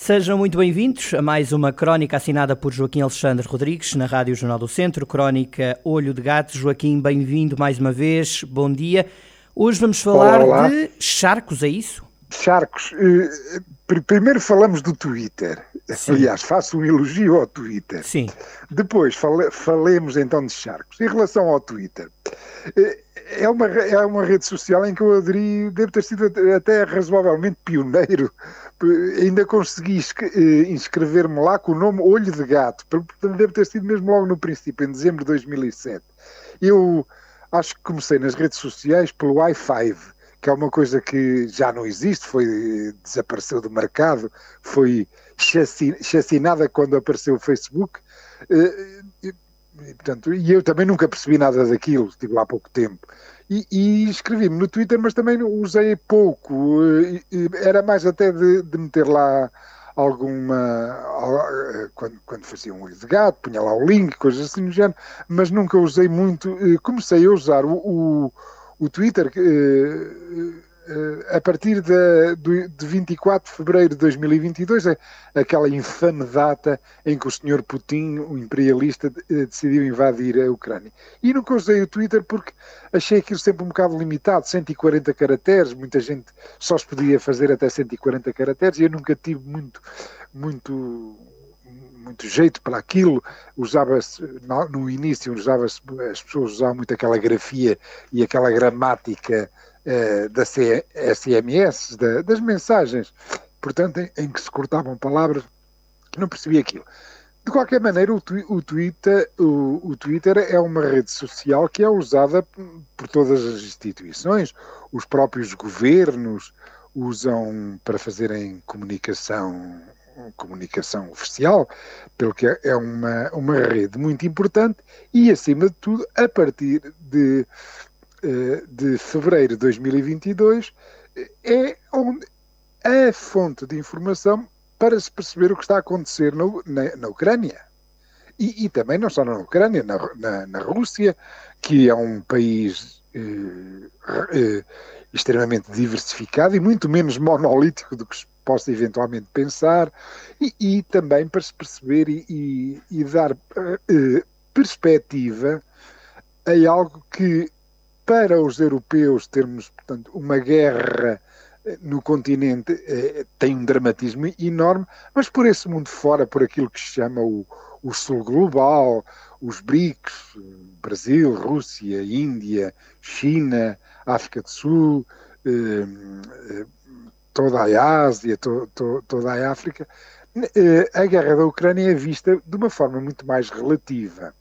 Sejam muito bem-vindos a mais uma crónica assinada por Joaquim Alexandre Rodrigues na Rádio Jornal do Centro, crónica Olho de Gato. Joaquim, bem-vindo mais uma vez, bom dia. Hoje vamos falar olá, de charcos, é isso? Charcos. Eh, primeiro falamos do Twitter. Sim. Aliás, faço um elogio ao Twitter. Sim. Depois fale, falemos então de charcos. Em relação ao Twitter, eh, é uma, é uma rede social em que eu aderi, devo ter sido até razoavelmente pioneiro, ainda consegui eh, inscrever-me lá com o nome Olho de Gato, deve ter sido mesmo logo no princípio, em dezembro de 2007. Eu acho que comecei nas redes sociais pelo i5, que é uma coisa que já não existe, foi desapareceu do mercado, foi chacinada quando apareceu o Facebook. Eh, e, portanto, e eu também nunca percebi nada daquilo, estive lá há pouco tempo. E, e escrevi-me no Twitter, mas também usei pouco. Era mais até de, de, meter lá alguma. Quando, quando fazia um olho de gato, punha lá o link, coisas assim no género, mas nunca usei muito. Comecei a usar o, o, o Twitter. Eh, a partir de, de 24 de fevereiro de 2022, é aquela infame data em que o senhor Putin, o imperialista, uh, decidiu invadir a Ucrânia. E nunca usei o Twitter porque achei aquilo sempre um bocado limitado, 140 caracteres, muita gente só se podia fazer até 140 caracteres e eu nunca tive muito, muito muito jeito para aquilo, usava-se, no início usava-se, as pessoas usavam muito aquela grafia e aquela gramática uh, da SMS, da, das mensagens, portanto, em, em, que se cortavam palavras, não percebia aquilo. De qualquer maneira, o, o, Twitter, o, o Twitter é uma rede social que é usada por todas as instituições, os próprios governos usam para fazerem comunicação comunicação oficial, pelo que é uma, uma rede muito importante e, acima de tudo, a partir de, eh, de fevereiro de 2022, é onde a fonte de informação para se perceber o que está a acontecer no, na, na Ucrânia. E, e, também não só na Ucrânia, na, na, na Rússia, que é um país eh, eh, extremamente diversificado e muito menos monolítico do que se possa eventualmente pensar, e, e também para se perceber e, e, dar uh, perspectiva a algo que, para os europeus, termos, portanto, uma guerra eh, no continente eh, tem um dramatismo enorme, mas por esse mundo fora, por aquilo que se chama o, o Sul Global, os BRICS, Brasil, Rússia, Índia, China, África do Sul, eh, toda a Ásia, to, to, toda a África, eh, a guerra da Ucrânia é vista de uma forma muito mais relativa.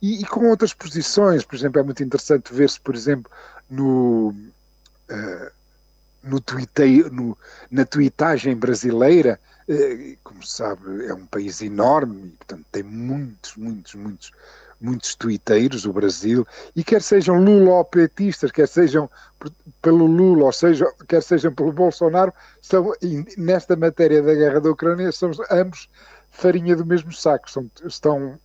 E, e com outras posições, por exemplo, é muito interessante ver-se, por exemplo, no, uh, no, tweetei, no na tweetagem brasileira, uh, como se sabe, é um país enorme, e, portanto tem muitos, muitos, muitos muitos tuiteiros, o Brasil, e quer sejam lulopetistas, quer sejam pelo Lula, ou seja, quer sejam pelo Bolsonaro, são, nesta matéria da guerra da Ucrânia, são ambos farinha do mesmo saco, são, estão,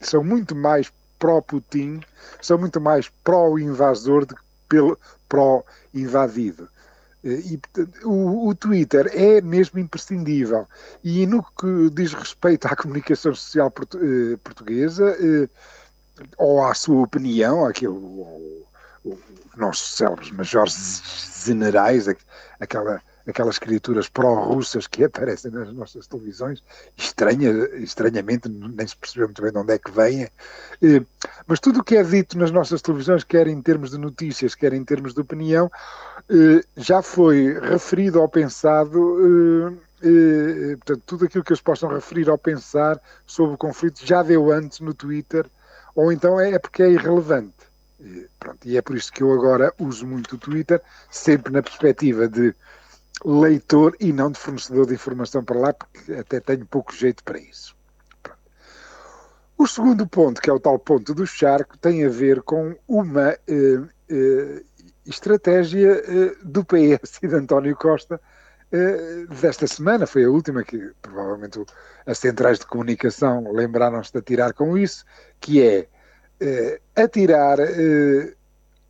são muito mais pró-Putin, são muito mais pró-invasor do que pelo pró-invadido. E, o, o, Twitter é mesmo imprescindível. E no que diz respeito à comunicação social portu, eh, portuguesa, eh, ou à sua opinião, aquilo, os nossos célebres majores generais, aquela, aquelas criaturas pró-russas que aparecem nas nossas televisões, estranha, estranhamente, nem se percebeu muito bem de onde é que vêm, mas tudo o que é dito nas nossas televisões, quer em termos de notícias, quer em termos de opinião, já foi referido ou pensado. Portanto, tudo aquilo que eles possam referir ou pensar sobre o conflito já deu antes no Twitter ou então é, é porque é irrelevante. Pronto, e é por isso que eu agora uso muito o Twitter, sempre na perspectiva de leitor e não de fornecedor de informação para lá, porque até tenho pouco jeito para isso. O segundo ponto, que é o tal ponto do charco, tem a ver com uma eh, eh, estratégia eh, do PS e de António Costa eh, desta semana. Foi a última que provavelmente as centrais de comunicação lembraram-se de atirar com isso, que é eh, atirar eh,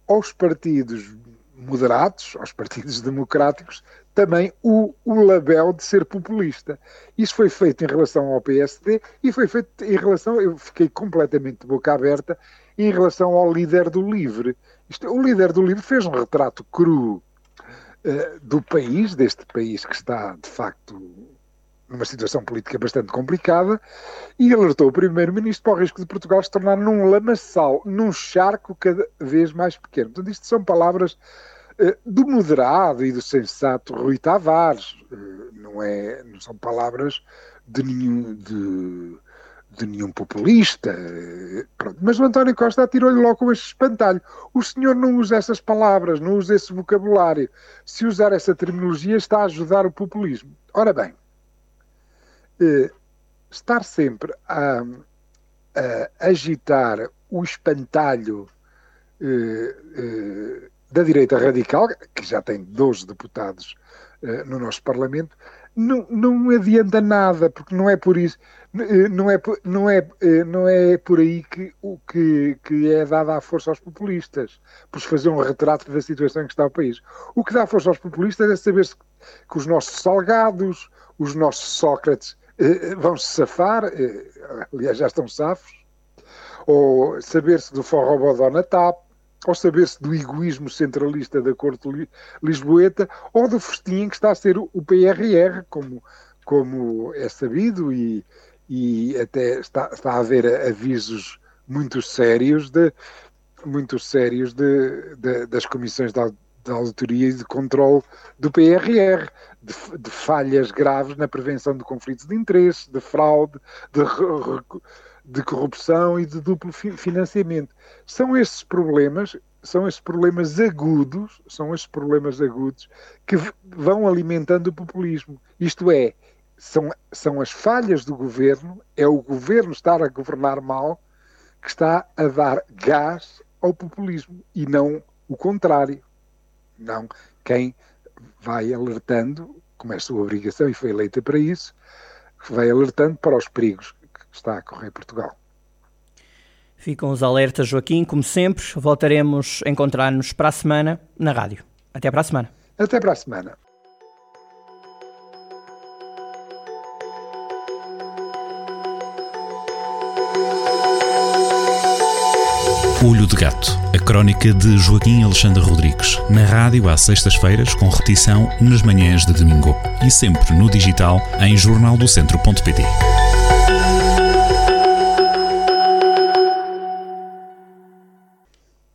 aos partidos moderados, aos partidos democráticos, também o, o label de ser populista. Isso foi feito em relação ao PSD e foi feito em relação, eu fiquei completamente de boca aberta, em relação ao líder do LIVRE. Isto, o líder do LIVRE fez um retrato cru uh, do país, deste país que está, de facto, numa situação política bastante complicada, e alertou o primeiro-ministro para o risco de Portugal se tornar num lamaçal, num charco cada vez mais pequeno. Portanto, isto são palavras do moderado e do sensato Rui Tavares, uh, não, é, não são palavras de nenhum, de, de nenhum populista. Pronto. Mas o António Costa atirou-lhe logo com este espantalho. O senhor não usa essas palavras, não usa esse vocabulário. Se usar essa terminologia, está a ajudar o populismo. Ora bem, eh, estar sempre a, a agitar o espantalho eh, eh, da direita radical, que já tem 12 deputados no nosso Parlamento, não, não adianta nada, porque não é por isso, não é, não é, não é por aí que, o que, que é dada a força aos populistas, por fazer um retrato da situação em que está o país. O que dá força aos populistas é saber que os nossos salgados, os nossos Sócrates eh, vão se safar, eh, aliás já estão safos, ou saber-se do forró na TAP, ou saber-se do egoísmo centralista da Corte Lisboeta, ou do festim que está a ser o PRR, como, como é sabido, e, e até está, está a haver avisos muito sérios de muito sérios de, de, das comissões de de auditoria e de controle do PRR, de, de, falhas graves na prevenção de conflitos de interesse, de fraude, de, de corrupção e de duplo financiamento. São esses problemas, são esses problemas agudos, são esses problemas agudos que vão alimentando o populismo. Isto é, são, são as falhas do governo, é o governo estar a governar mal que está a dar gás ao populismo e não o contrário não quem vai alertando, como é a sua obrigação e foi eleita para isso, vai alertando para os perigos está a correr Portugal. Ficam os alertas, Joaquim. Como sempre, voltaremos a encontrar-nos para a semana na rádio. Até para a semana. Até para a semana. Olho de Gato, a crónica de Joaquim Alexandre Rodrigues, na rádio às sextas-feiras, com repetição nas manhãs de domingo e sempre no digital em jornaldocentro.pt.